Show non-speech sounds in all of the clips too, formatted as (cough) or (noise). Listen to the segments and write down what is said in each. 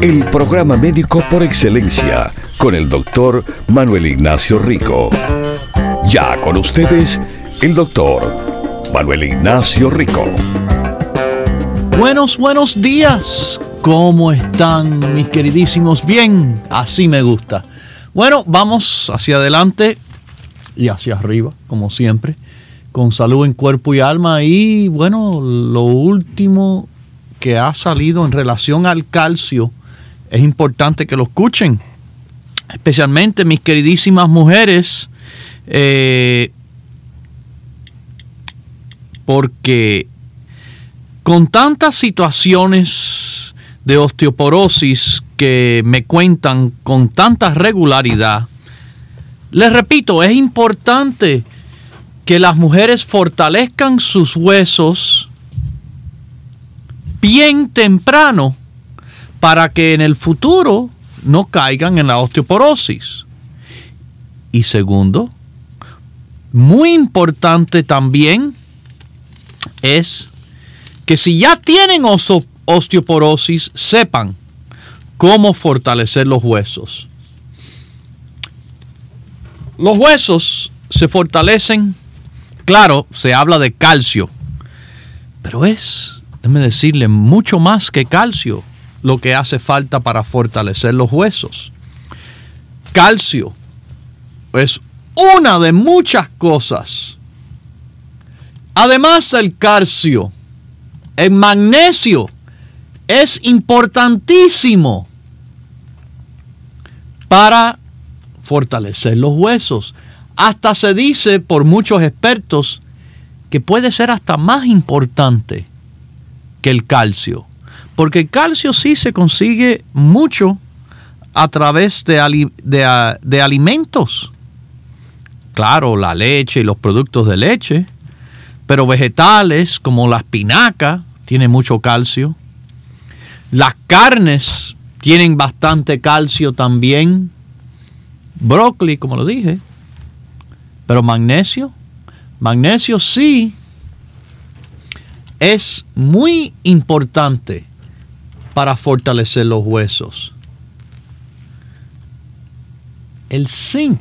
El programa médico por excelencia con el doctor Manuel Ignacio Rico. Ya con ustedes, el doctor Manuel Ignacio Rico. Buenos, buenos días. ¿Cómo están mis queridísimos? Bien, así me gusta. Bueno, vamos hacia adelante y hacia arriba, como siempre, con salud en cuerpo y alma. Y bueno, lo último que ha salido en relación al calcio, es importante que lo escuchen. Especialmente mis queridísimas mujeres, eh, porque con tantas situaciones de osteoporosis que me cuentan con tanta regularidad, les repito, es importante que las mujeres fortalezcan sus huesos bien temprano para que en el futuro no caigan en la osteoporosis. Y segundo, muy importante también es que si ya tienen osteoporosis, sepan cómo fortalecer los huesos. Los huesos se fortalecen, claro, se habla de calcio, pero es, déjeme decirle, mucho más que calcio lo que hace falta para fortalecer los huesos. Calcio es una de muchas cosas. Además del calcio, el magnesio es importantísimo para fortalecer los huesos. Hasta se dice por muchos expertos que puede ser hasta más importante que el calcio. Porque el calcio sí se consigue mucho a través de, de, alimentos. Claro, la leche y los productos de leche, pero vegetales como la espinaca tienen mucho calcio. Las carnes tienen bastante calcio también. Brócoli, como lo dije. Pero magnesio, magnesio sí es muy importante para fortalecer los huesos. El zinc.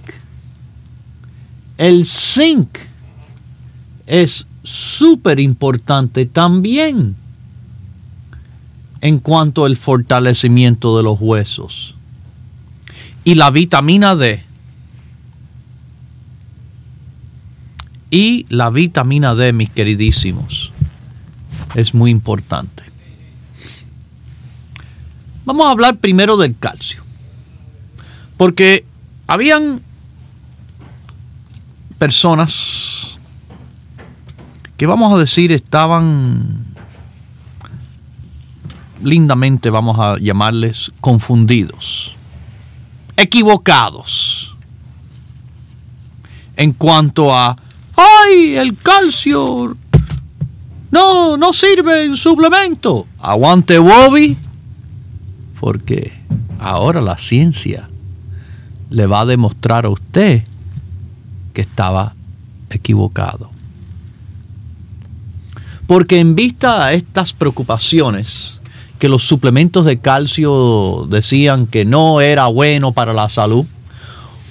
El zinc es súper importante también en cuanto al fortalecimiento de los huesos. Y la vitamina D. Y la vitamina D, mis queridísimos, es muy importante. Vamos a hablar primero del calcio. Porque habían personas que vamos a decir estaban lindamente, vamos a llamarles confundidos, equivocados en cuanto a, ay, el calcio no, no sirve en suplemento. Aguante Bobby porque ahora la ciencia le va a demostrar a usted que estaba equivocado. Porque en vista a estas preocupaciones, que los suplementos de calcio decían que no era bueno para la salud,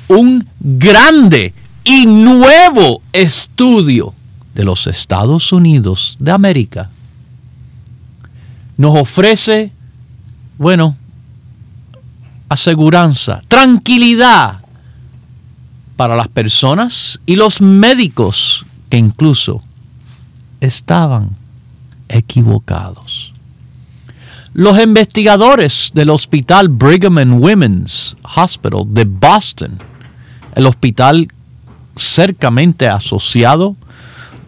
un grande y nuevo estudio de los Estados Unidos de América nos ofrece bueno, aseguranza, tranquilidad para las personas y los médicos que incluso estaban equivocados. Los investigadores del hospital Brigham and Women's Hospital de Boston, el hospital cercamente asociado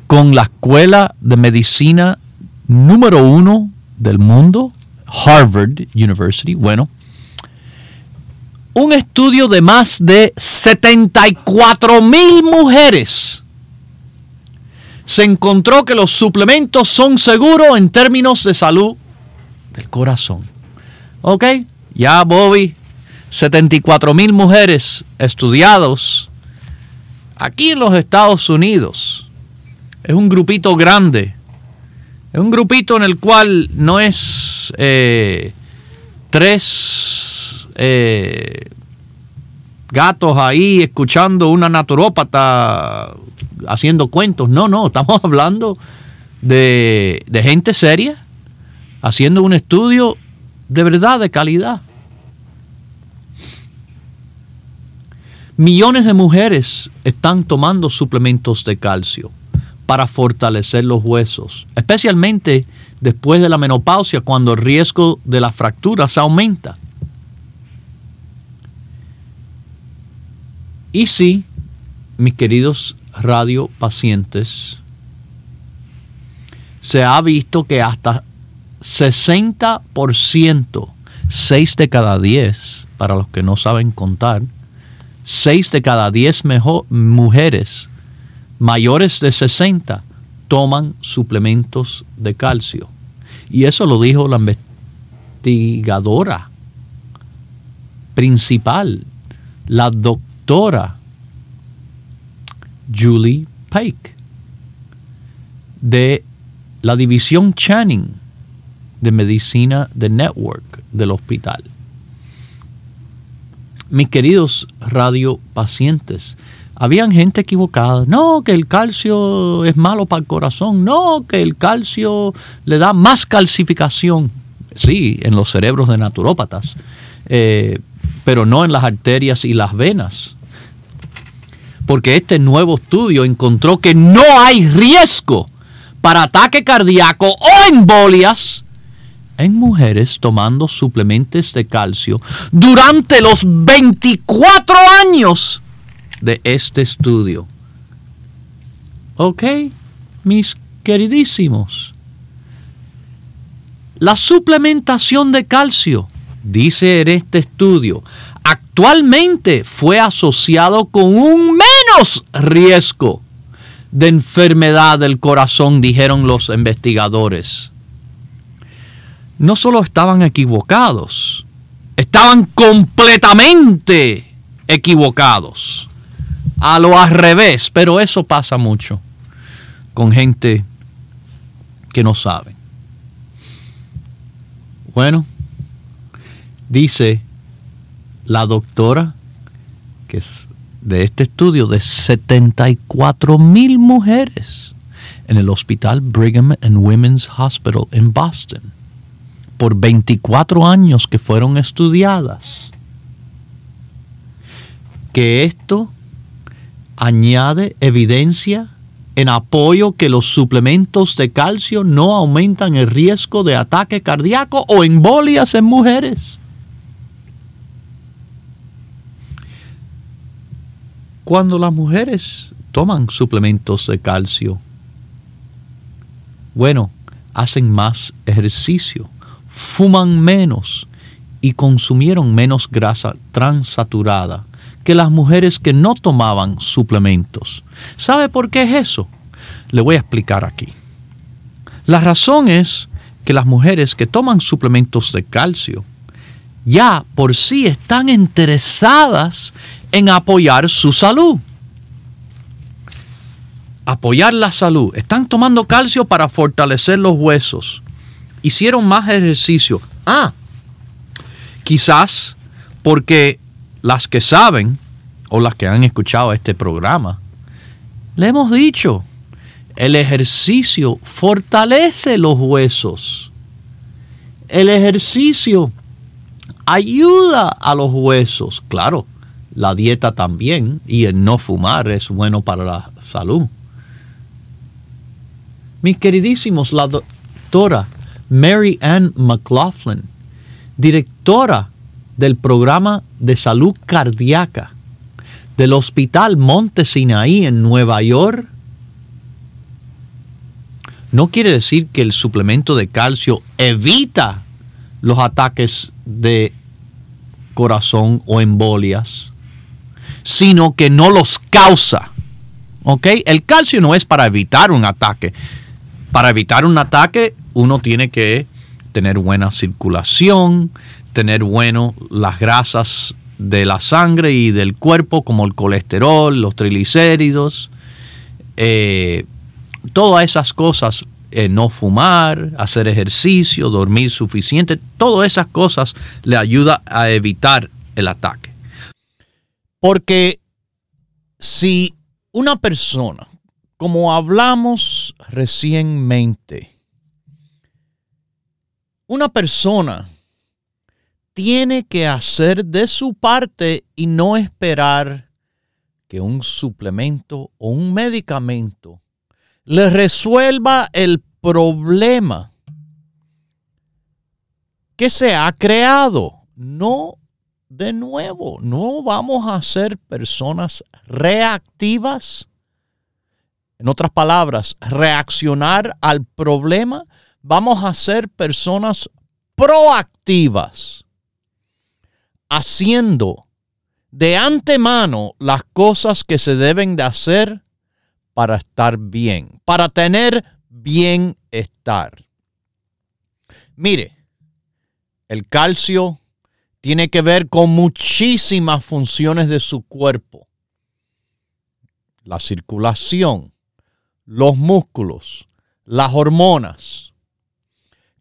con la escuela de medicina número uno del mundo, Harvard University, bueno, un estudio de más de 74 mil mujeres se encontró que los suplementos son seguros en términos de salud del corazón. ¿Ok? Ya, Bobby, 74 mil mujeres estudiados aquí en los Estados Unidos. Es un grupito grande. Es un grupito en el cual no es eh, tres eh, gatos ahí escuchando una naturópata haciendo cuentos. No, no, estamos (laughs) hablando de, de gente seria haciendo un estudio de verdad, de calidad. Millones de mujeres están tomando suplementos de calcio para fortalecer los huesos, especialmente después de la menopausia cuando el riesgo de las fracturas aumenta. Y sí, mis queridos radiopacientes, se ha visto que hasta 60%, 6 de cada 10, para los que no saben contar, 6 de cada 10 mujeres mayores de 60 toman suplementos de calcio. Y eso lo dijo la investigadora principal, la doctora Julie Pike, de la división Channing de medicina de Network del hospital mis queridos radiopacientes, habían gente equivocada. No, que el calcio es malo para el corazón. No, que el calcio le da más calcificación. Sí, en los cerebros de naturópatas, eh, pero no en las arterias y las venas. Porque este nuevo estudio encontró que no hay riesgo para ataque cardíaco o embolias en mujeres tomando suplementos de calcio durante los 24 años de este estudio. ¿Ok? Mis queridísimos. La suplementación de calcio, dice en este estudio, actualmente fue asociado con un menos riesgo de enfermedad del corazón, dijeron los investigadores no solo estaban equivocados, estaban completamente equivocados. A lo al revés, pero eso pasa mucho con gente que no sabe. Bueno, dice la doctora, que es de este estudio, de 74 mil mujeres en el hospital Brigham and Women's Hospital en Boston por 24 años que fueron estudiadas, que esto añade evidencia en apoyo que los suplementos de calcio no aumentan el riesgo de ataque cardíaco o embolias en mujeres. Cuando las mujeres toman suplementos de calcio, bueno, hacen más ejercicio fuman menos y consumieron menos grasa transaturada que las mujeres que no tomaban suplementos. ¿Sabe por qué es eso? Le voy a explicar aquí. La razón es que las mujeres que toman suplementos de calcio ya por sí están interesadas en apoyar su salud. Apoyar la salud. Están tomando calcio para fortalecer los huesos hicieron más ejercicio. Ah, quizás porque las que saben o las que han escuchado este programa, le hemos dicho, el ejercicio fortalece los huesos. El ejercicio ayuda a los huesos. Claro, la dieta también y el no fumar es bueno para la salud. Mis queridísimos, la doctora Mary Ann McLaughlin, directora del programa de salud cardíaca del Hospital Monte Sinaí en Nueva York, no quiere decir que el suplemento de calcio evita los ataques de corazón o embolias, sino que no los causa. ¿Ok? El calcio no es para evitar un ataque. Para evitar un ataque uno tiene que tener buena circulación, tener bueno las grasas de la sangre y del cuerpo como el colesterol, los triglicéridos, eh, todas esas cosas, eh, no fumar, hacer ejercicio, dormir suficiente, todas esas cosas le ayuda a evitar el ataque. Porque si una persona, como hablamos recientemente, una persona tiene que hacer de su parte y no esperar que un suplemento o un medicamento le resuelva el problema que se ha creado. No, de nuevo, no vamos a ser personas reactivas. En otras palabras, reaccionar al problema. Vamos a ser personas proactivas haciendo de antemano las cosas que se deben de hacer para estar bien, para tener bienestar. Mire, el calcio tiene que ver con muchísimas funciones de su cuerpo. La circulación, los músculos, las hormonas,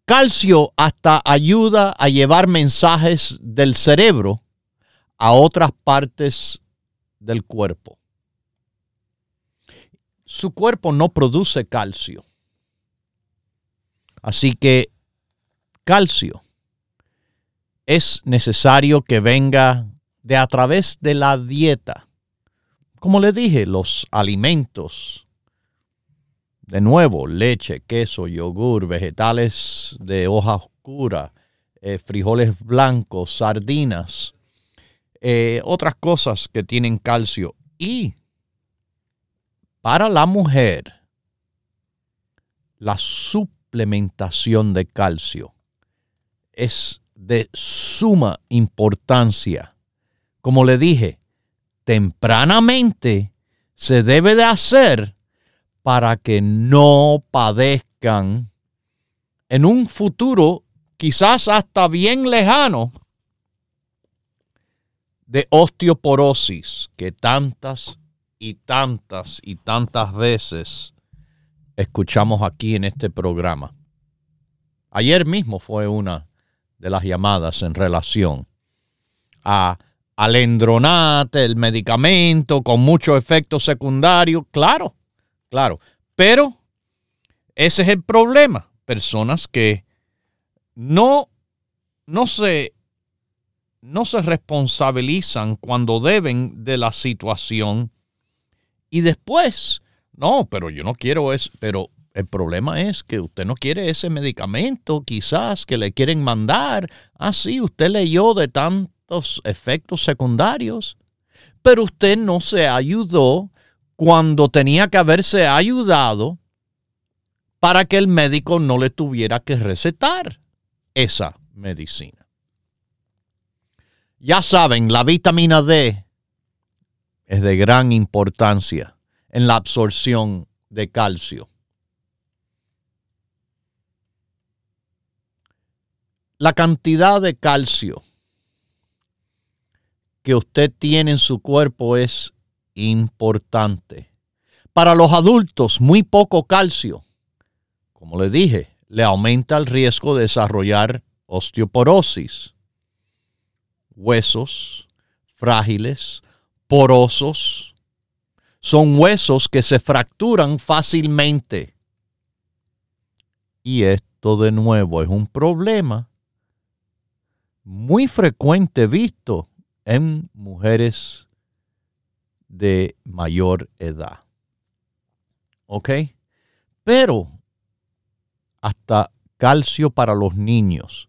Calcio hasta ayuda a llevar mensajes del cerebro a otras partes del cuerpo. Su cuerpo no produce calcio. Así que calcio es necesario que venga de a través de la dieta. Como le dije, los alimentos de nuevo, leche, queso, yogur, vegetales de hoja oscura, eh, frijoles blancos, sardinas, eh, otras cosas que tienen calcio. Y para la mujer, la suplementación de calcio es de suma importancia. Como le dije, tempranamente se debe de hacer para que no padezcan en un futuro quizás hasta bien lejano de osteoporosis que tantas y tantas y tantas veces escuchamos aquí en este programa. Ayer mismo fue una de las llamadas en relación a alendronate, el medicamento con muchos efectos secundarios. Claro, claro. Pero ese es el problema. Personas que no, no, se, no se responsabilizan cuando deben de la situación y después, no, pero yo no quiero eso, pero el problema es que usted no quiere ese medicamento, quizás que le quieren mandar. Ah, sí, usted leyó de tantos efectos secundarios, pero usted no se ayudó cuando tenía que haberse ayudado para que el médico no le tuviera que recetar esa medicina. Ya saben, la vitamina D es de gran importancia en la absorción de calcio. La cantidad de calcio que usted tiene en su cuerpo es importante. Para los adultos, muy poco calcio, como le dije, le aumenta el riesgo de desarrollar osteoporosis. Huesos frágiles, porosos, son huesos que se fracturan fácilmente. Y esto de nuevo es un problema muy frecuente visto en mujeres de mayor edad. ¿Ok? Pero hasta calcio para los niños,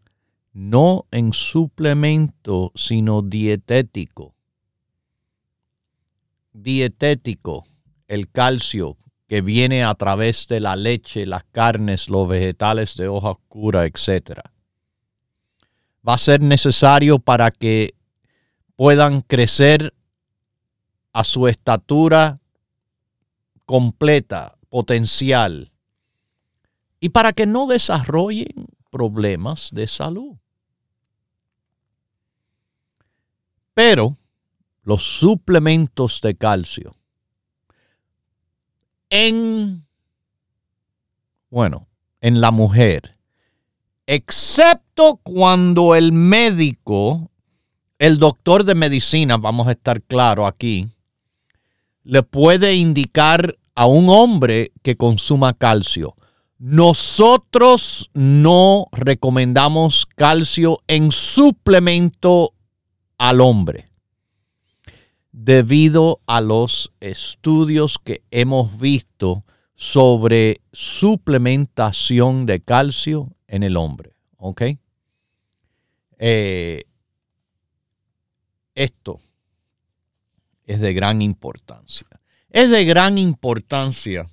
no en suplemento, sino dietético. Dietético, el calcio que viene a través de la leche, las carnes, los vegetales de hoja oscura, etc. Va a ser necesario para que puedan crecer a su estatura completa, potencial, y para que no desarrollen problemas de salud. Pero los suplementos de calcio en, bueno, en la mujer, excepto cuando el médico, el doctor de medicina, vamos a estar claro aquí, le puede indicar a un hombre que consuma calcio. Nosotros no recomendamos calcio en suplemento al hombre debido a los estudios que hemos visto sobre suplementación de calcio en el hombre. ¿Ok? Eh, esto es de gran importancia. Es de gran importancia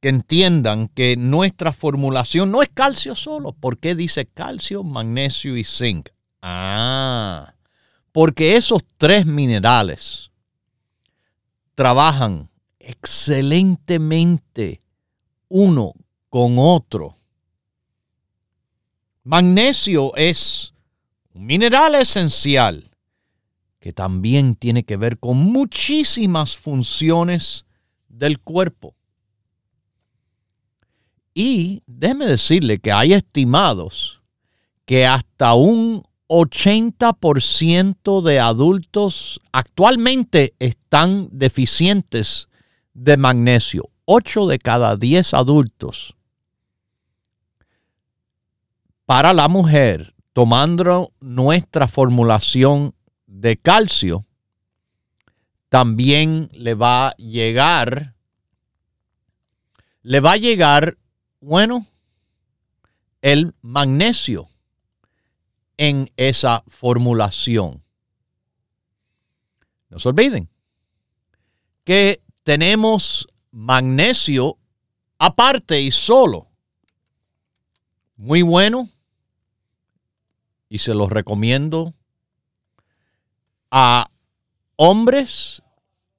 que entiendan que nuestra formulación no es calcio solo. ¿Por qué dice calcio, magnesio y zinc? Ah, porque esos tres minerales trabajan excelentemente uno con otro. Magnesio es un mineral esencial que también tiene que ver con muchísimas funciones del cuerpo. Y déjeme decirle que hay estimados que hasta un 80% de adultos actualmente están deficientes de magnesio. 8 de cada 10 adultos. Para la mujer, tomando nuestra formulación de calcio, también le va a llegar, le va a llegar, bueno, el magnesio en esa formulación. No se olviden que tenemos magnesio aparte y solo. Muy bueno. Y se los recomiendo a hombres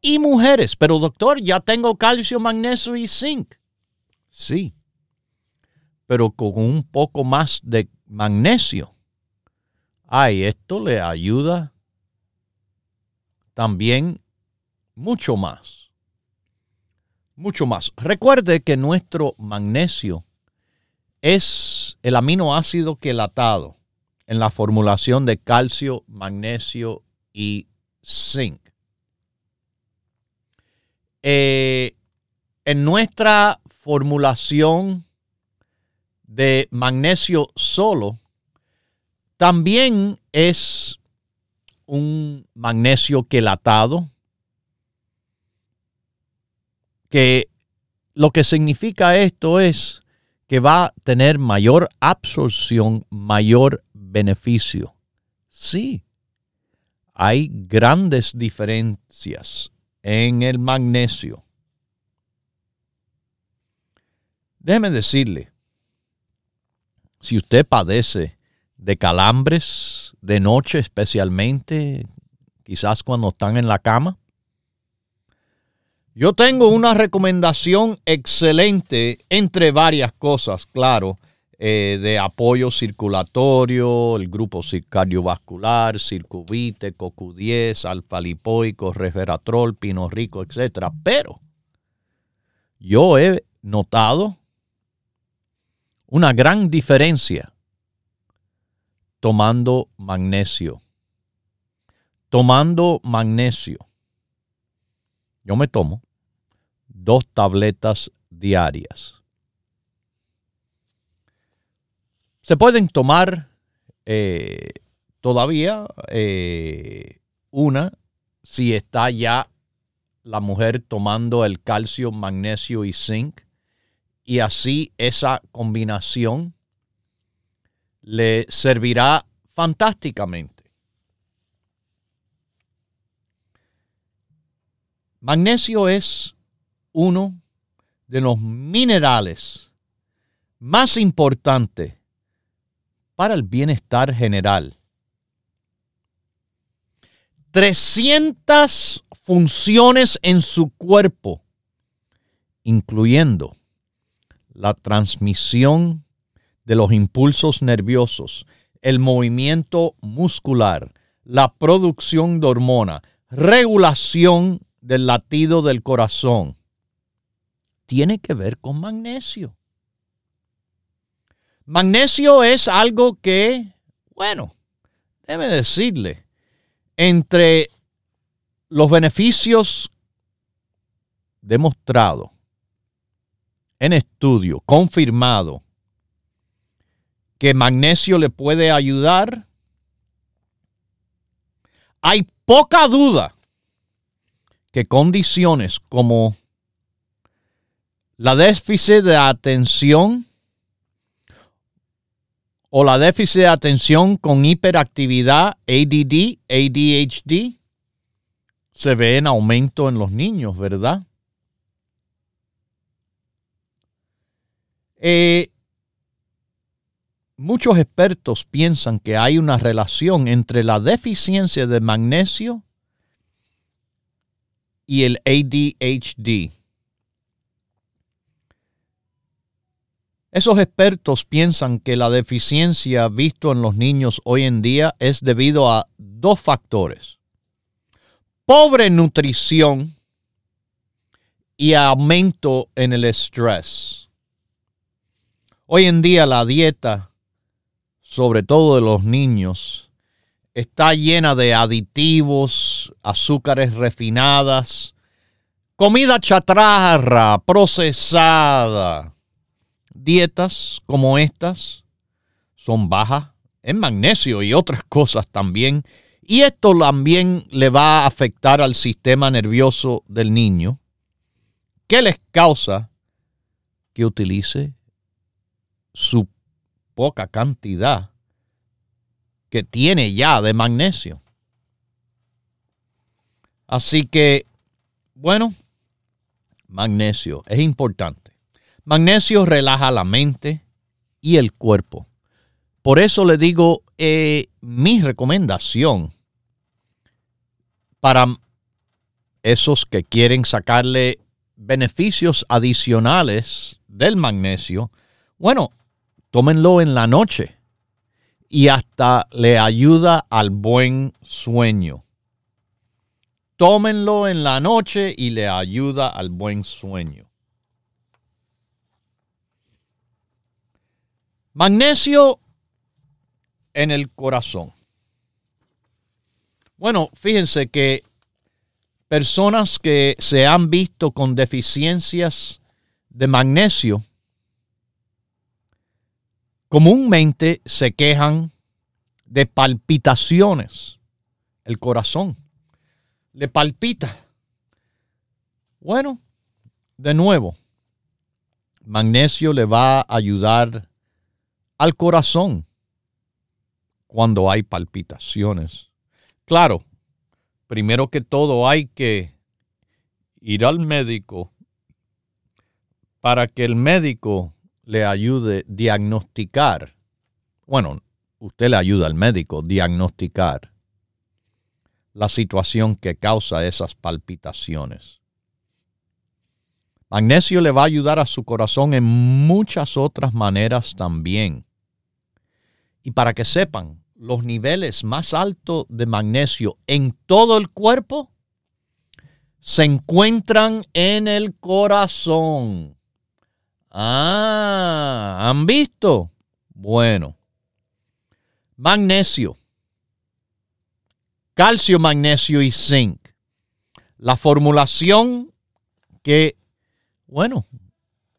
y mujeres. Pero doctor, ya tengo calcio, magnesio y zinc. Sí. Pero con un poco más de magnesio ay, esto le ayuda también mucho más. Mucho más. Recuerde que nuestro magnesio es el aminoácido quelatado en la formulación de calcio, magnesio y zinc. Eh, en nuestra formulación de magnesio solo, también es un magnesio quelatado, que lo que significa esto es que va a tener mayor absorción, mayor beneficio. Sí, hay grandes diferencias en el magnesio. Déjeme decirle, si usted padece de calambres de noche especialmente, quizás cuando están en la cama. Yo tengo una recomendación excelente entre varias cosas, claro, eh, de apoyo circulatorio, el grupo cardiovascular, circuvite, CoQ10, alfa-lipoico, resveratrol, pino rico, etc. Pero yo he notado una gran diferencia tomando magnesio. Tomando magnesio. Yo me tomo dos tabletas diarias. Se pueden tomar eh, todavía eh, una si está ya la mujer tomando el calcio, magnesio y zinc. Y así esa combinación le servirá fantásticamente. Magnesio es uno de los minerales más importantes para el bienestar general. 300 funciones en su cuerpo, incluyendo la transmisión de los impulsos nerviosos, el movimiento muscular, la producción de hormona, regulación del latido del corazón, tiene que ver con magnesio. Magnesio es algo que, bueno, debe decirle, entre los beneficios demostrados en estudio, confirmado, que magnesio le puede ayudar, hay poca duda que condiciones como la déficit de atención o la déficit de atención con hiperactividad, ADD, ADHD, se ve en aumento en los niños, ¿verdad? Eh, muchos expertos piensan que hay una relación entre la deficiencia de magnesio y el ADHD. Esos expertos piensan que la deficiencia visto en los niños hoy en día es debido a dos factores. Pobre nutrición y aumento en el estrés. Hoy en día la dieta, sobre todo de los niños, está llena de aditivos, azúcares refinadas, comida chatarra, procesada dietas como estas son bajas en magnesio y otras cosas también. Y esto también le va a afectar al sistema nervioso del niño, que les causa que utilice su poca cantidad que tiene ya de magnesio. Así que, bueno, magnesio es importante. Magnesio relaja la mente y el cuerpo. Por eso le digo, eh, mi recomendación para esos que quieren sacarle beneficios adicionales del magnesio, bueno, tómenlo en la noche y hasta le ayuda al buen sueño. Tómenlo en la noche y le ayuda al buen sueño. Magnesio en el corazón. Bueno, fíjense que personas que se han visto con deficiencias de magnesio comúnmente se quejan de palpitaciones. El corazón le palpita. Bueno, de nuevo, magnesio le va a ayudar al corazón cuando hay palpitaciones. Claro, primero que todo hay que ir al médico para que el médico le ayude a diagnosticar. Bueno, usted le ayuda al médico a diagnosticar la situación que causa esas palpitaciones. Magnesio le va a ayudar a su corazón en muchas otras maneras también. Y para que sepan, los niveles más altos de magnesio en todo el cuerpo se encuentran en el corazón. Ah, ¿han visto? Bueno. Magnesio. Calcio, magnesio y zinc. La formulación que, bueno,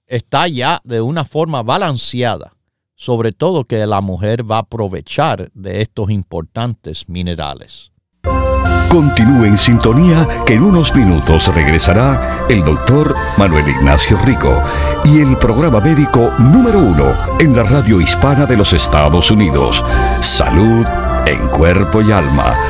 está ya de una forma balanceada sobre todo que la mujer va a aprovechar de estos importantes minerales. Continúe en sintonía que en unos minutos regresará el doctor Manuel Ignacio Rico y el programa médico número uno en la radio hispana de los Estados Unidos, Salud en Cuerpo y Alma.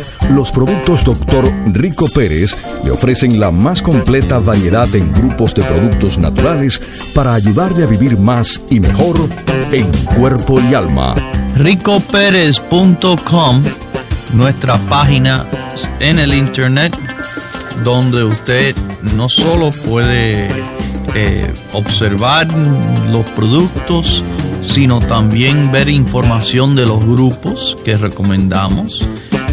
Los productos Dr. Rico Pérez le ofrecen la más completa variedad en grupos de productos naturales para ayudarle a vivir más y mejor en cuerpo y alma. ricopérez.com, nuestra página en el internet, donde usted no solo puede eh, observar los productos, sino también ver información de los grupos que recomendamos.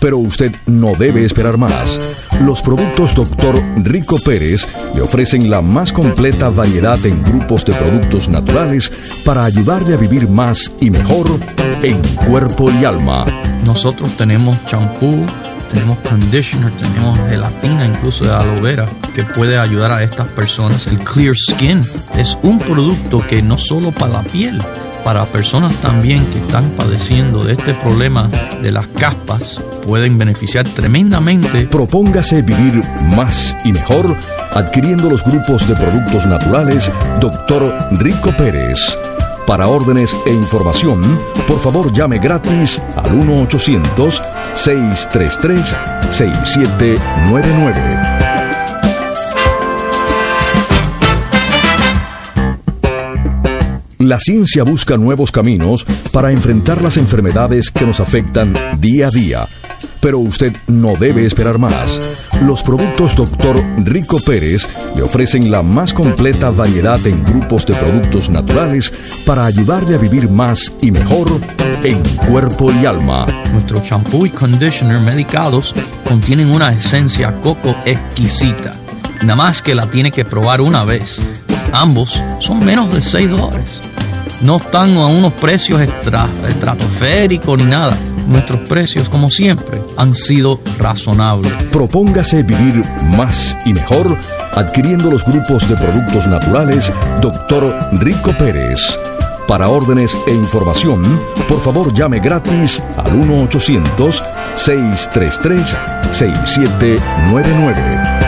Pero usted no debe esperar más. Los productos Dr. Rico Pérez le ofrecen la más completa variedad en grupos de productos naturales para ayudarle a vivir más y mejor en cuerpo y alma. Nosotros tenemos champú tenemos conditioner, tenemos gelatina incluso de aloe vera que puede ayudar a estas personas. El Clear Skin es un producto que no solo para la piel, para personas también que están padeciendo de este problema de las caspas, pueden beneficiar tremendamente. Propóngase vivir más y mejor adquiriendo los grupos de productos naturales Dr. Rico Pérez. Para órdenes e información, por favor llame gratis al 1-800-633-6799. La ciencia busca nuevos caminos para enfrentar las enfermedades que nos afectan día a día pero usted no debe esperar más. Los productos Dr. Rico Pérez le ofrecen la más completa variedad en grupos de productos naturales para ayudarle a vivir más y mejor en cuerpo y alma. Nuestro champú y conditioner medicados contienen una esencia coco exquisita. Nada más que la tiene que probar una vez. Ambos son menos de 6 dólares. No están a unos precios estratosféricos ni nada nuestros precios, como siempre, han sido razonables. Propóngase vivir más y mejor adquiriendo los grupos de productos naturales Dr. Rico Pérez. Para órdenes e información, por favor llame gratis al 1-800-633-6799.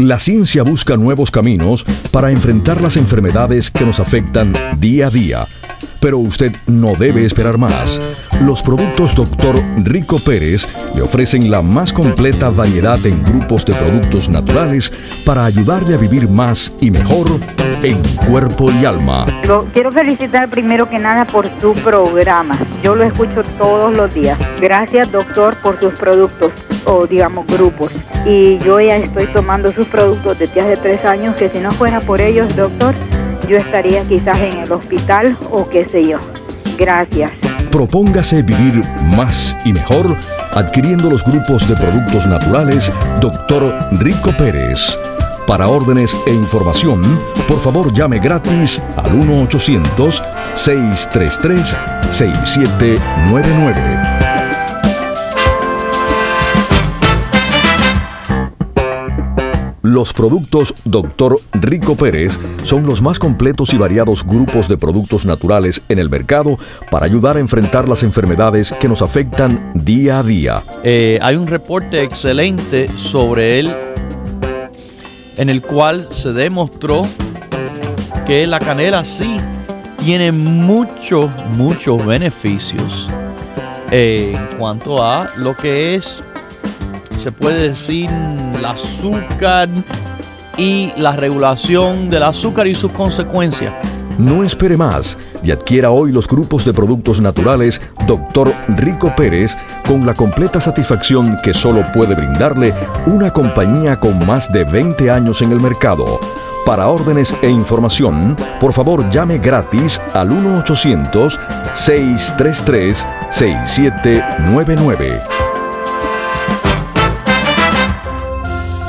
La ciencia busca nuevos caminos para enfrentar las enfermedades que nos afectan día a día. Pero usted no debe esperar más. Los productos Dr. Rico Pérez le ofrecen la más completa variedad en grupos de productos naturales para ayudarle a vivir más y mejor en cuerpo y alma. Quiero felicitar primero que nada por su programa. Yo lo escucho todos los días. Gracias, doctor, por sus productos o digamos grupos. Y yo ya estoy tomando sus productos desde hace tres años que si no fuera por ellos, doctor, yo estaría quizás en el hospital o qué sé yo. Gracias. Propóngase vivir más y mejor adquiriendo los grupos de productos naturales Dr. Rico Pérez. Para órdenes e información, por favor llame gratis al 1-800-633-6799. Los productos Dr. Rico Pérez son los más completos y variados grupos de productos naturales en el mercado para ayudar a enfrentar las enfermedades que nos afectan día a día. Eh, hay un reporte excelente sobre él en el cual se demostró que la canela sí tiene muchos, muchos beneficios en cuanto a lo que es, se puede decir, el azúcar y la regulación del azúcar y sus consecuencias. No espere más y adquiera hoy los grupos de productos naturales Dr. Rico Pérez con la completa satisfacción que solo puede brindarle una compañía con más de 20 años en el mercado. Para órdenes e información, por favor llame gratis al 1-800-633-6799.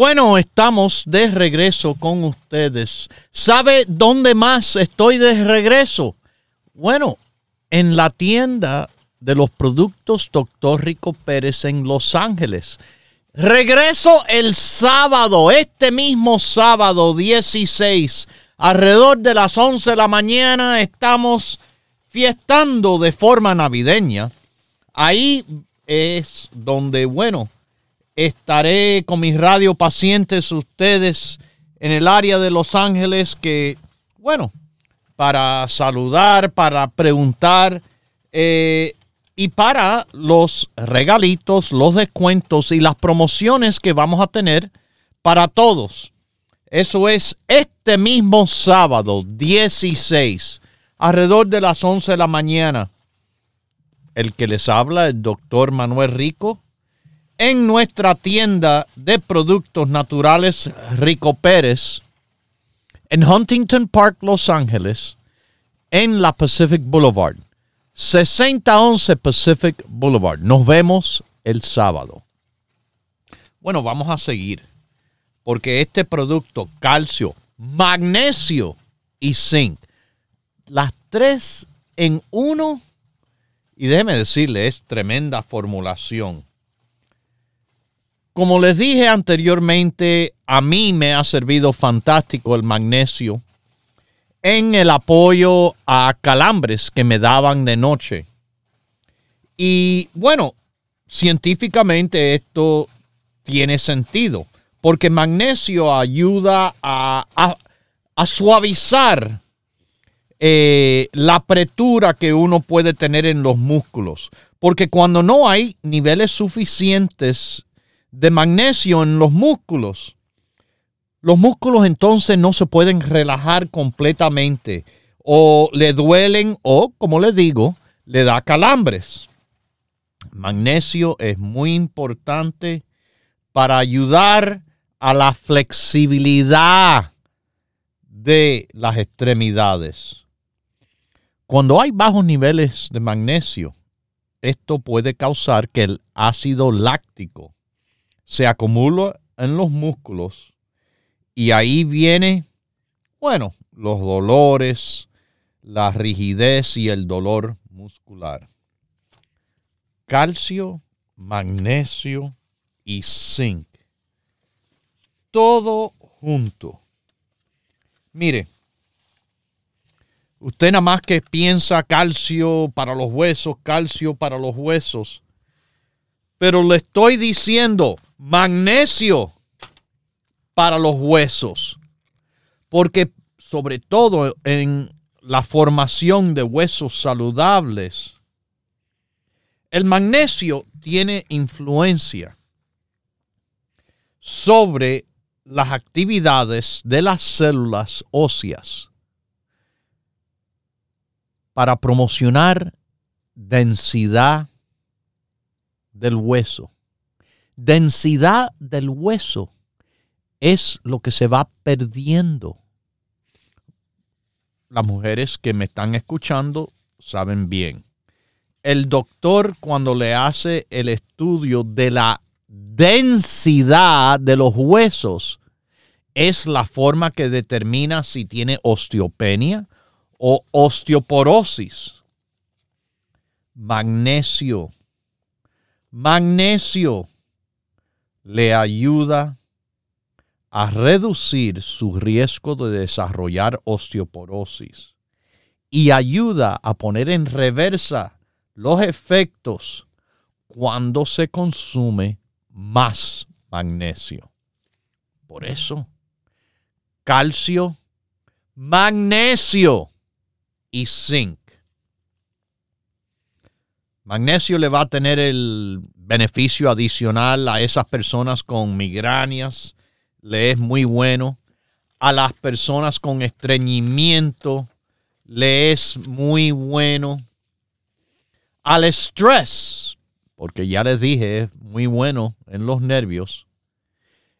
Bueno, estamos de regreso con ustedes. ¿Sabe dónde más estoy de regreso? Bueno, en la tienda de los productos Dr. Rico Pérez en Los Ángeles. Regreso el sábado, este mismo sábado 16, alrededor de las 11 de la mañana, estamos fiestando de forma navideña. Ahí es donde, bueno, estaré con mis radio pacientes, ustedes en el área de Los Ángeles, que, bueno, para saludar, para preguntar eh, y para los regalitos, los descuentos y las promociones que vamos a tener para todos. Eso es este mismo sábado 16, alrededor de las 11 de la mañana. El que les habla, el doctor Manuel Rico, en nuestra tienda de productos naturales Rico Pérez en Huntington Park, Los Ángeles, en la Pacific Boulevard. 6011 Pacific Boulevard. Nos vemos el sábado. Bueno, vamos a seguir. Porque este producto, calcio, magnesio y zinc, las tres en uno, y déjeme decirle, es tremenda formulación. Como les dije anteriormente, a mí me ha servido fantástico el magnesio en el apoyo a calambres que me daban de noche. Y bueno, científicamente esto tiene sentido, porque magnesio ayuda a, suavizar eh, la apretura que uno puede tener en los músculos. Porque cuando no hay niveles suficientes de magnesio en los músculos, los músculos entonces no se pueden relajar completamente o le duelen o, como les digo, le da calambres. Magnesio es muy importante para ayudar a la flexibilidad de las extremidades. Cuando hay bajos niveles de magnesio, esto puede causar que el ácido láctico se acumule en los músculos y ahí viene, bueno, los dolores, la rigidez y el dolor muscular. Calcio, magnesio y zinc. Todo junto. Mire, usted nada más que piensa calcio para los huesos, calcio para los huesos. Pero le estoy diciendo magnesio para los huesos. Porque sobre todo en la formación de huesos saludables, el magnesio tiene influencia sobre las actividades de las células óseas para promocionar densidad del hueso. Densidad del hueso es lo que se va perdiendo las mujeres que me están escuchando saben bien. El doctor cuando le hace el estudio de la densidad de los huesos, es la forma que determina si tiene osteopenia o osteoporosis. Magnesio. Magnesio le ayuda a reducir su riesgo de desarrollar osteoporosis y ayuda a poner en reversa los efectos cuando se consume más magnesio. Por eso, calcio, magnesio y zinc. Magnesio le va a tener el beneficio adicional a esas personas con migrañas, le es muy bueno. A las personas con estreñimiento le es muy bueno. Al estrés, porque ya les dije, es muy bueno en los nervios.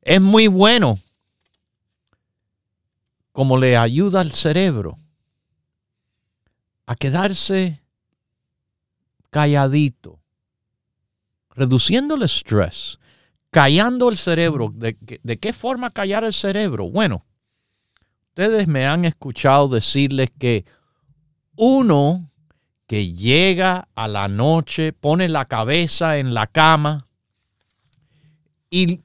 Es muy bueno como le ayuda al cerebro a quedarse calladito, reduciendo el estrés callando el cerebro. ¿De, ¿De, qué forma callar el cerebro? Bueno, ustedes me han escuchado decirles que uno que llega a la noche, pone la cabeza en la cama y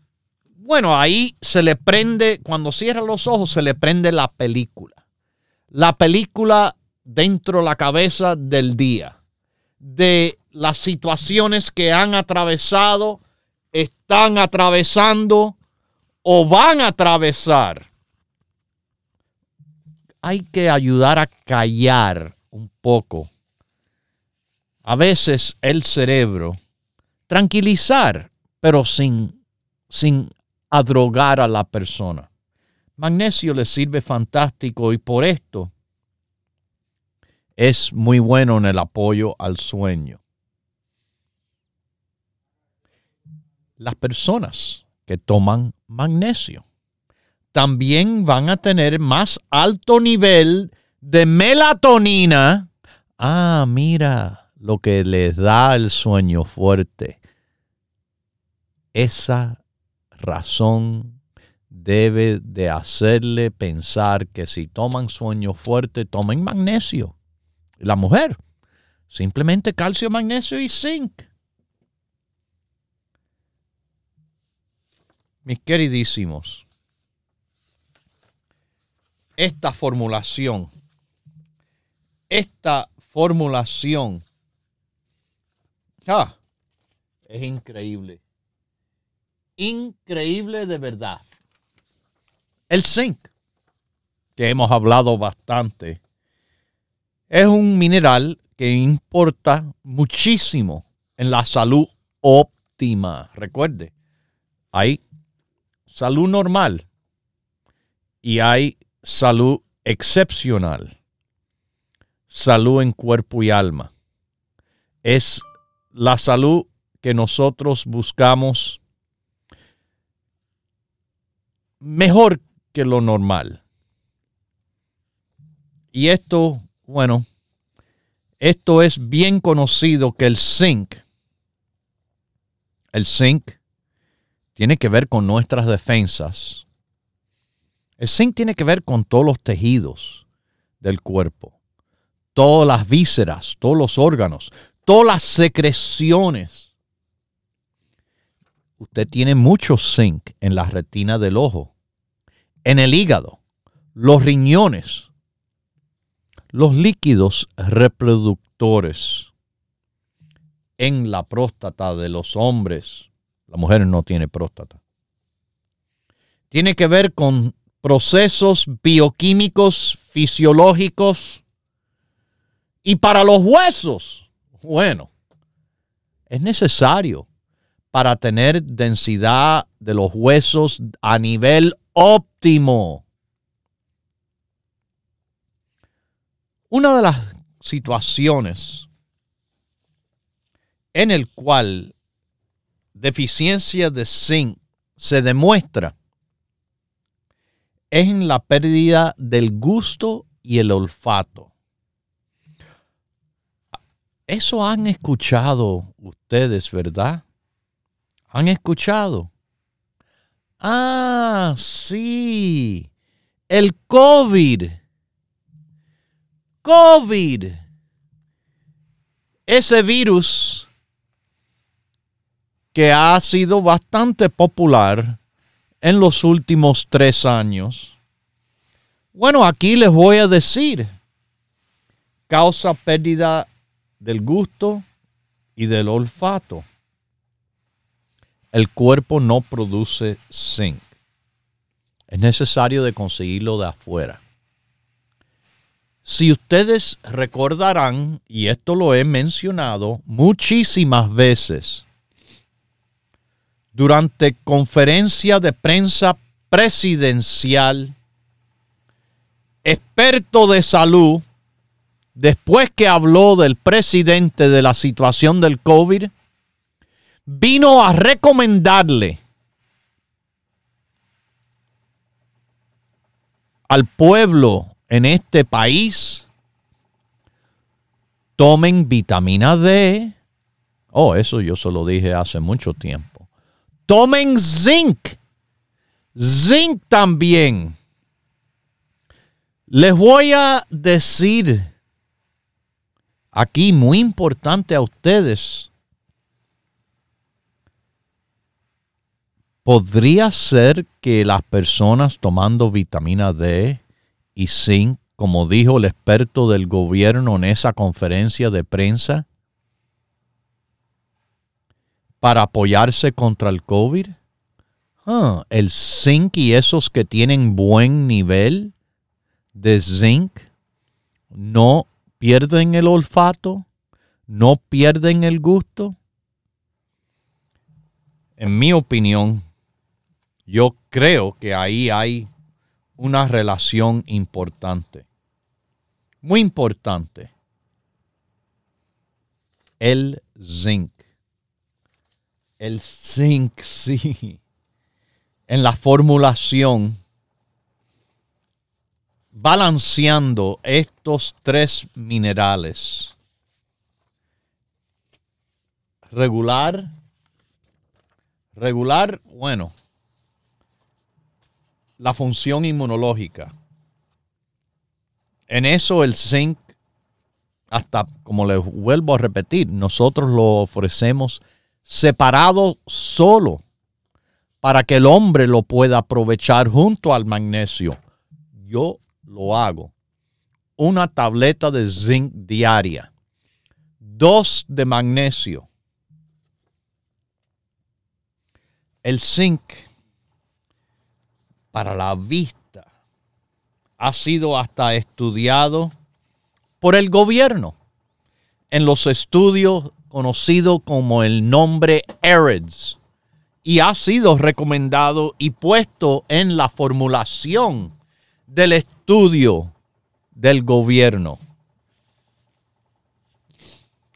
bueno, ahí se le prende, cuando cierra los ojos, se le prende la película. La película dentro de la cabeza del día, de las situaciones que han atravesado están atravesando o van a atravesar. Hay que ayudar a callar un poco. A veces el cerebro, tranquilizar, pero sin, sin adrogar a la persona. Magnesio le sirve fantástico y por esto es muy bueno en el apoyo al sueño. las personas que toman magnesio también van a tener más alto nivel de melatonina. Ah, mira lo que les da el sueño fuerte. Esa razón debe de hacerle pensar que si toman sueño fuerte, tomen magnesio. La mujer, simplemente calcio, magnesio y zinc. mis queridísimos, esta formulación, esta formulación, ah, es increíble. Increíble de verdad. El zinc, que hemos hablado bastante, es un mineral que importa muchísimo en la salud óptima. Recuerde, hay salud normal y hay salud excepcional. Salud en cuerpo y alma. Es la salud que nosotros buscamos mejor que lo normal. Y esto, bueno, esto es bien conocido que el zinc, el zinc tiene que ver con nuestras defensas. El zinc tiene que ver con todos los tejidos del cuerpo, todas las vísceras, todos los órganos, todas las secreciones. Usted tiene mucho zinc en la retina del ojo, en el hígado, los riñones, los líquidos reproductores, en la próstata de los hombres, la mujer no tiene próstata. Tiene que ver con procesos bioquímicos, fisiológicos y para los huesos. Bueno, es necesario para tener densidad de los huesos a nivel óptimo. Una de las situaciones en el cual deficiencia de zinc se demuestra en la pérdida del gusto y el olfato. Eso han escuchado ustedes, ¿verdad? ¿Han escuchado? Ah, sí. El COVID. COVID. Ese virus que ha sido bastante popular en los últimos tres años. Bueno, aquí les voy a decir, causa pérdida del gusto y del olfato. El cuerpo no produce zinc. Es necesario de conseguirlo de afuera. Si ustedes recordarán, y esto lo he mencionado muchísimas veces, durante conferencia de prensa presidencial, experto de salud después que habló del presidente de la situación del COVID, vino a recomendarle al pueblo en este país, tomen vitamina D. Oh, eso yo se lo dije hace mucho tiempo. Tomen zinc. Zinc también. Les voy a decir aquí muy importante a ustedes. ¿Podría ser que las personas tomando vitamina D y zinc, como dijo el experto del gobierno en esa conferencia de prensa, para apoyarse contra el COVID? Ah, el zinc y esos que tienen buen nivel de zinc no pierden el olfato, no pierden el gusto. En mi opinión, yo creo que ahí hay una relación importante, muy importante. El zinc. El zinc, (laughs) sí. En la formulación balanceando estos tres minerales. Regular. Regular, bueno, la función inmunológica. En eso el zinc, hasta como les vuelvo a repetir, nosotros lo ofrecemos separado solo para que el hombre lo pueda aprovechar junto al magnesio. Yo lo hago. Una tableta de zinc diaria. Dos de magnesio. El zinc para la vista ha sido hasta estudiado por el gobierno en los estudios conocidos como el nombre ERIDS y ha sido recomendado y puesto en la formulación del estudio del gobierno.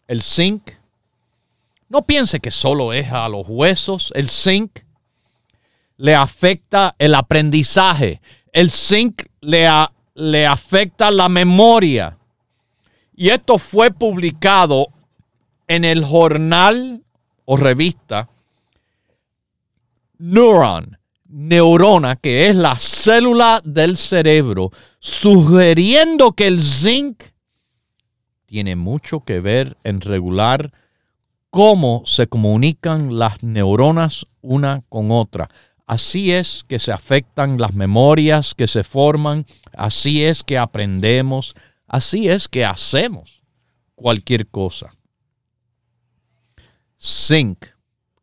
El zinc, no piense que solo es a los huesos, el zinc le afecta el aprendizaje, el zinc le, le afecta la memoria. Y esto fue publicado en el jornal o revista Neuron neurona, que es la célula del cerebro, sugiriendo que el zinc tiene mucho que ver en regular cómo se comunican las neuronas una con otra. Así es que se afectan las memorias que se forman, así es que aprendemos, así es que hacemos cualquier cosa. Zinc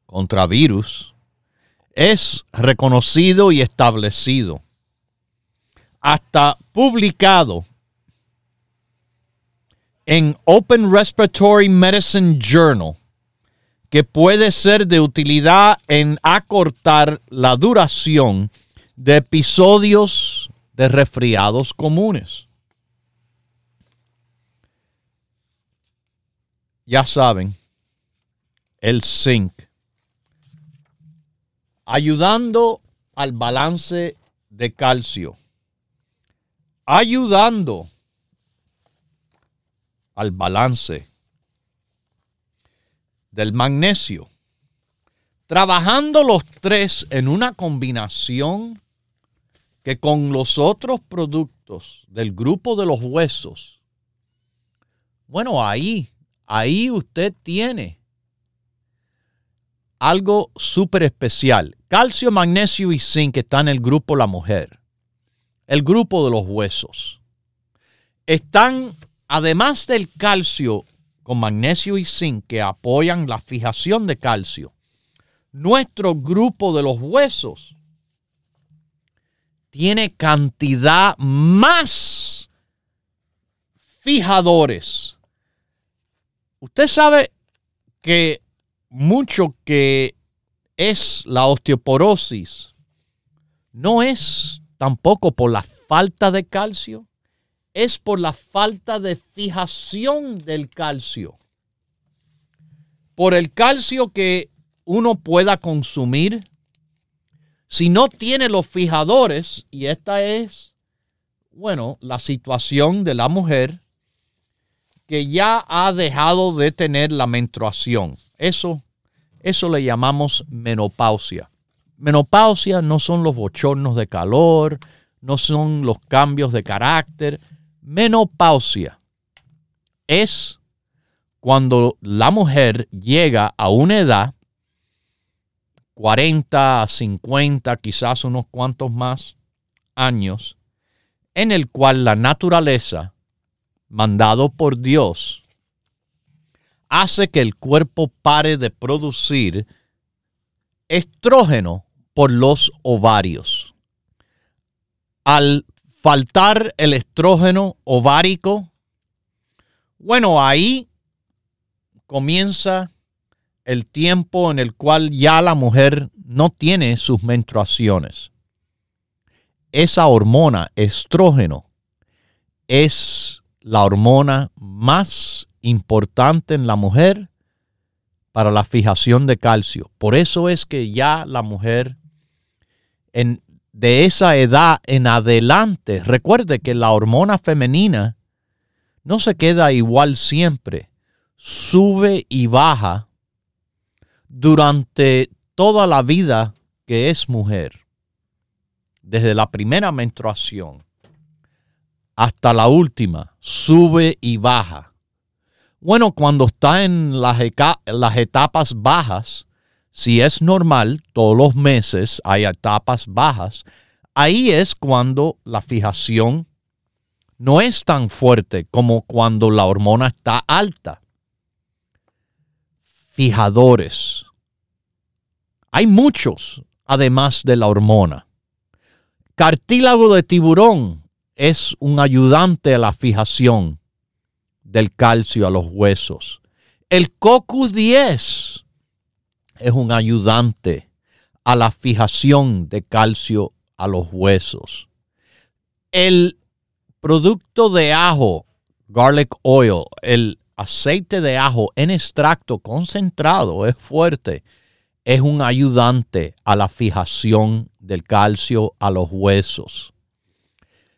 contra virus es reconocido y establecido, hasta publicado en Open Respiratory Medicine Journal, que puede ser de utilidad en acortar la duración de episodios de resfriados comunes. Ya saben, el zinc ayudando al balance de calcio, ayudando al balance del magnesio. Trabajando los tres en una combinación que con los otros productos del grupo de los huesos, bueno, ahí, ahí usted tiene algo súper especial. Calcio, magnesio y zinc están en el grupo la mujer, el grupo de los huesos. Están, además del calcio con magnesio y zinc que apoyan la fijación de calcio, nuestro grupo de los huesos tiene cantidad más fijadores. Usted sabe que mucho que es la osteoporosis no es tampoco por la falta de calcio, es por la falta de fijación del calcio. Por el calcio que uno pueda consumir, si no tiene los fijadores, y esta es, bueno, la situación de la mujer que ya ha dejado de tener la menstruación. Eso, eso le llamamos menopausia. Menopausia no son los bochornos de calor, no son los cambios de carácter. Menopausia es cuando la mujer llega a una edad 40, 50, quizás unos cuantos más años, en el cual la naturaleza, mandado por Dios, hace que el cuerpo pare de producir estrógeno por los ovarios. Al faltar el estrógeno ovárico, bueno, ahí comienza el tiempo en el cual ya la mujer no tiene sus menstruaciones. Esa hormona, estrógeno, es la hormona más importante en la mujer para la fijación de calcio. Por eso es que ya la mujer en, de esa edad en adelante, recuerde que la hormona femenina no se queda igual siempre, sube y baja durante toda la vida que es mujer, desde la primera menstruación hasta la última, sube y baja. Bueno, cuando está en las, las etapas bajas, si es normal, todos los meses hay etapas bajas, ahí es cuando la fijación no es tan fuerte como cuando la hormona está alta. Fijadores hay muchos, además de la hormona. Cartílago de tiburón es un ayudante a la fijación del calcio a los huesos. El CoQ 10 es un ayudante a la fijación de calcio a los huesos. El producto de ajo, garlic oil, el aceite de ajo en extracto concentrado es fuerte es un ayudante a la fijación del calcio a los huesos.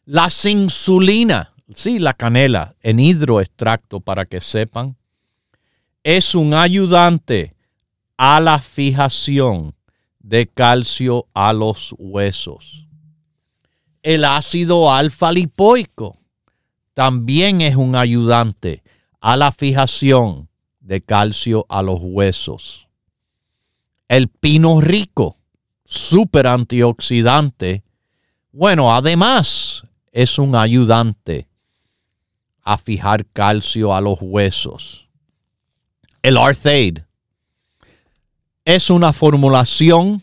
La insulina, sí, la canela en hidroextracto para que sepan, es un ayudante a la fijación de calcio a los huesos. El ácido alfa lipoico también es un ayudante a la fijación de calcio a los huesos. El pino rico, súper antioxidante. Bueno, además es un ayudante a fijar calcio a los huesos. El Arthaid es una formulación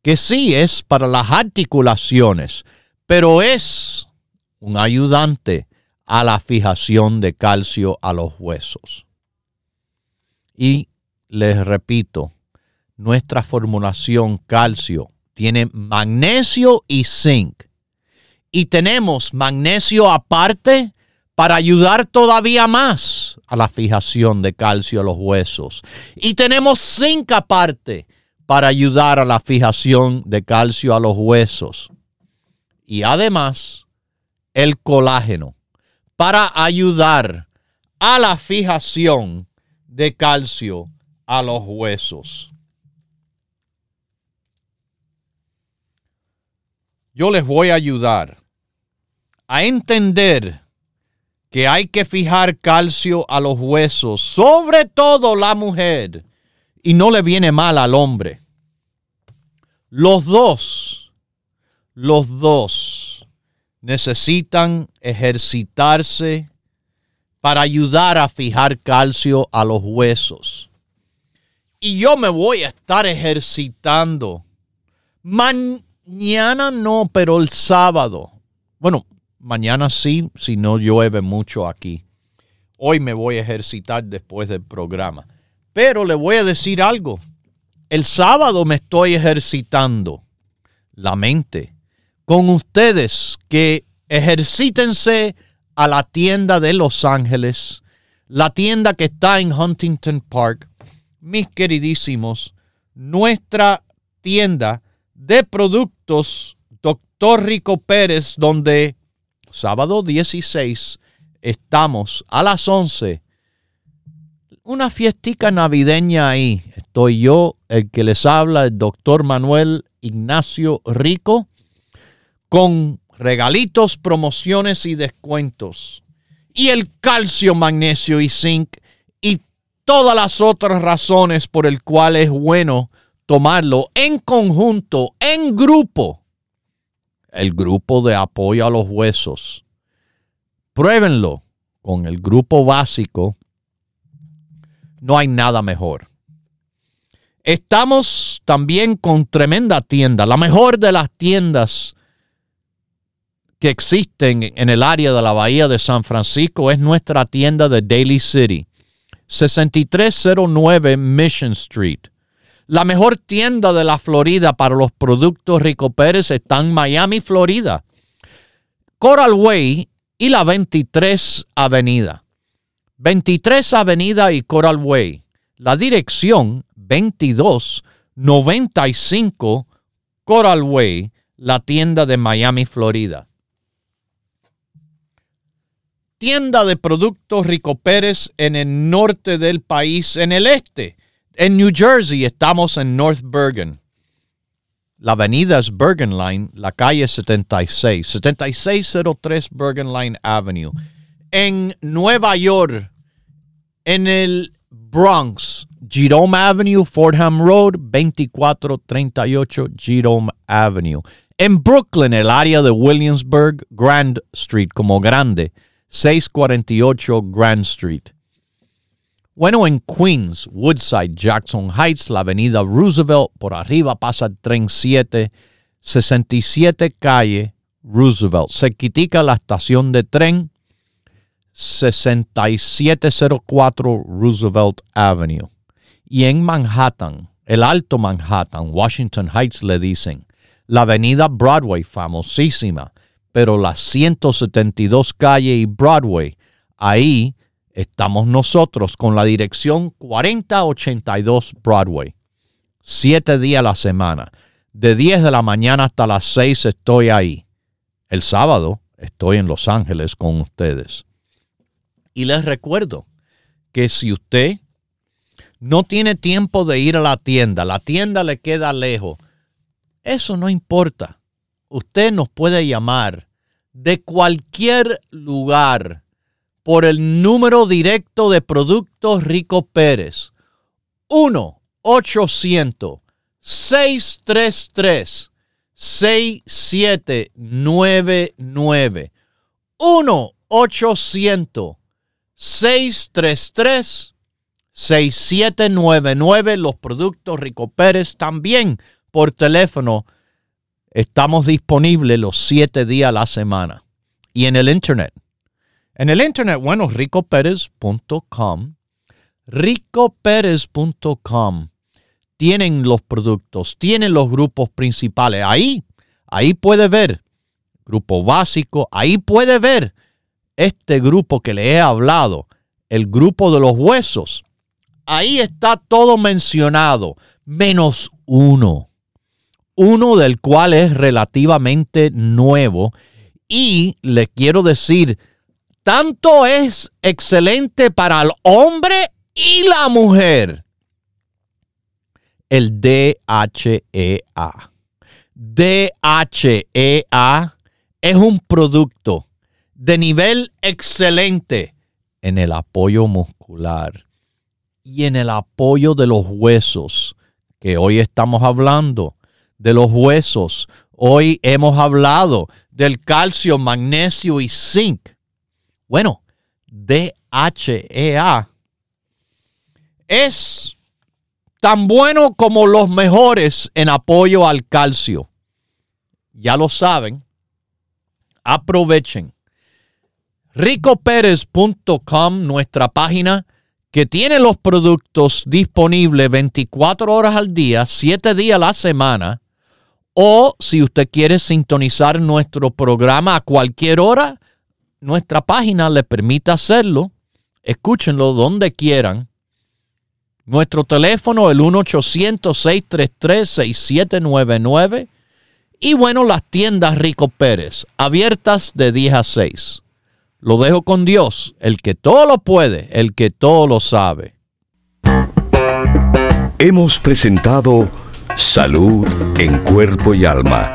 que sí es para las articulaciones, pero es un ayudante a la fijación de calcio a los huesos. Y les repito, nuestra formulación calcio tiene magnesio y zinc. Y tenemos magnesio aparte para ayudar todavía más a la fijación de calcio a los huesos. Y tenemos zinc aparte para ayudar a la fijación de calcio a los huesos. Y además, el colágeno para ayudar a la fijación de calcio a los huesos. Yo les voy a ayudar a entender que hay que fijar calcio a los huesos, sobre todo la mujer, y no le viene mal al hombre. Los dos, los dos necesitan ejercitarse para ayudar a fijar calcio a los huesos. Y yo me voy a estar ejercitando. Mañana no, pero el sábado. Bueno, Mañana sí, si no llueve mucho aquí. Hoy me voy a ejercitar después del programa. Pero le voy a decir algo. El sábado me estoy ejercitando la mente con ustedes que ejercítense a la tienda de Los Ángeles, la tienda que está en Huntington Park. Mis queridísimos, nuestra tienda de productos Doctor Rico Pérez, donde sábado 16, estamos a las 11. Una fiestica navideña ahí. Estoy yo, el que les habla, el doctor Manuel Ignacio Rico, con regalitos, promociones y descuentos. Y el calcio, magnesio y zinc y todas las otras razones por el cual es bueno tomarlo en conjunto, en grupo el grupo de apoyo a los huesos. Pruébenlo con el grupo básico. No hay nada mejor. Estamos también con tremenda tienda, la mejor de las tiendas que existen en el área de la Bahía de San Francisco es nuestra tienda de Daily City, 6309 Mission Street. La mejor tienda de la Florida para los productos Rico Pérez está en Miami, Florida. Coral Way y la 23 Avenida. 23 Avenida y Coral Way. La dirección 2295 Coral Way, la tienda de Miami, Florida. Tienda de productos Rico Pérez en el norte del país, en el este en New Jersey estamos en North Bergen. La avenida es Bergen Line, la calle 76, 7603 Bergen Line Avenue. En Nueva York, en el Bronx, Jerome Avenue, Fordham Road, 2438 Jerome Avenue. En Brooklyn, el área de Williamsburg, Grand Street, como grande, 648 Grand Street. Bueno, en Queens, Woodside, Jackson Heights, la avenida Roosevelt, por arriba pasa el tren 7, 67 calle Roosevelt. Se critica la estación de tren 6704 Roosevelt Avenue. Y en Manhattan, el Alto Manhattan, Washington Heights le dicen, la avenida Broadway, famosísima, pero la 172 calle y Broadway, ahí estamos nosotros con la dirección 4082 Broadway. Siete días a la semana. De 10 de la mañana hasta las 6 estoy ahí. El sábado estoy en Los Ángeles con ustedes. Y les recuerdo que si usted no tiene tiempo de ir a la tienda, la tienda le queda lejos, eso no importa. Usted nos puede llamar de cualquier lugar por el número directo de Productos Rico Pérez. 1-800-633-6799. 1-800-633-6799. Los productos Rico Pérez también por teléfono. Estamos disponibles los siete días a la semana. Y en el internet en el internet, bueno, ricoperez.com, ricoperez.com. Tienen los productos, tienen los grupos principales. Ahí, ahí puede ver grupo básico, ahí puede ver este grupo que le he hablado, el grupo de los huesos. Ahí está todo mencionado, menos uno. Uno del cual es relativamente nuevo. Y le quiero decir, tanto es excelente para el hombre y la mujer. El DHEA. DHEA es un producto de nivel excelente en el apoyo muscular y en el apoyo de los huesos, que hoy estamos hablando de los huesos. Hoy hemos hablado del calcio, magnesio y zinc. Bueno, DHEA es tan bueno como los mejores en apoyo al calcio. Ya lo saben. Aprovechen. RicoPérez.com, nuestra página que tiene los productos disponibles 24 horas al día, 7 días a la semana. O si usted quiere sintonizar nuestro programa a cualquier hora, nuestra página le permite hacerlo. Escúchenlo donde quieran. Nuestro teléfono, el 1-800-633-6799. Y bueno, las tiendas Rico Pérez, abiertas de 10 a 6. Lo dejo con Dios, el que todo lo puede, el que todo lo sabe. Hemos presentado Salud en Cuerpo y Alma,